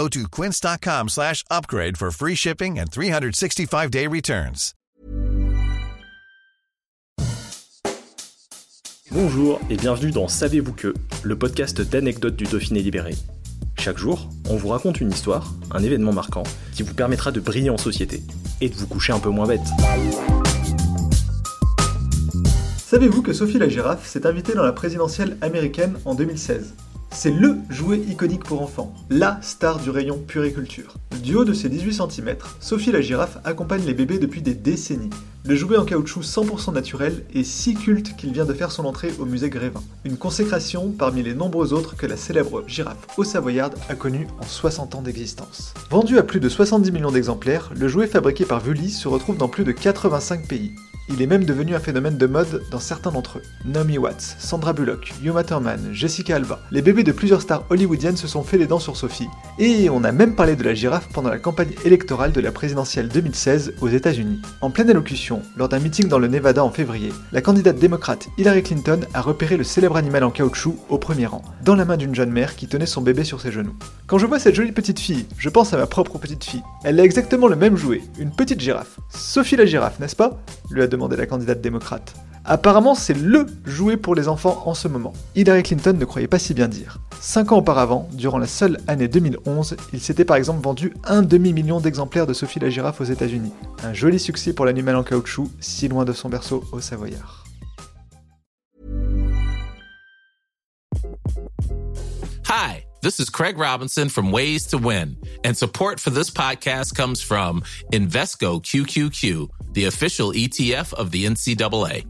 Go to quince.com slash upgrade for free shipping and 365-day returns. Bonjour et bienvenue dans Savez-vous que, le podcast d'anecdotes du Dauphiné libéré. Chaque jour, on vous raconte une histoire, un événement marquant, qui vous permettra de briller en société et de vous coucher un peu moins bête. Savez-vous que Sophie la girafe s'est invitée dans la présidentielle américaine en 2016 c'est LE jouet iconique pour enfants, la star du rayon puriculture. Du haut de ses 18 cm, Sophie la girafe accompagne les bébés depuis des décennies. Le jouet en caoutchouc 100% naturel est si culte qu'il vient de faire son entrée au musée Grévin. Une consécration parmi les nombreux autres que la célèbre girafe haut savoyarde a connue en 60 ans d'existence. Vendu à plus de 70 millions d'exemplaires, le jouet fabriqué par Vully se retrouve dans plus de 85 pays. Il est même devenu un phénomène de mode dans certains d'entre eux. Naomi Watts, Sandra Bullock, Uma Thurman, Jessica Alba. Les bébés de plusieurs stars hollywoodiennes se sont fait les dents sur Sophie. Et on a même parlé de la girafe pendant la campagne électorale de la présidentielle 2016 aux États-Unis. En pleine allocution, lors d'un meeting dans le Nevada en février, la candidate démocrate Hillary Clinton a repéré le célèbre animal en caoutchouc au premier rang, dans la main d'une jeune mère qui tenait son bébé sur ses genoux. Quand je vois cette jolie petite fille, je pense à ma propre petite fille. Elle a exactement le même jouet, une petite girafe. Sophie la girafe, n'est-ce pas? lui a demandé la candidate démocrate. Apparemment, c'est LE jouet pour les enfants en ce moment. Hillary Clinton ne croyait pas si bien dire. Cinq ans auparavant, durant la seule année 2011, il s'était par exemple vendu un demi-million d'exemplaires de Sophie la girafe aux États-Unis. Un joli succès pour l'animal en caoutchouc, si loin de son berceau au Savoyard. Hi, this is Craig Robinson from Ways to Win, and support for this podcast comes from Invesco QQQ, the official ETF of the NCAA.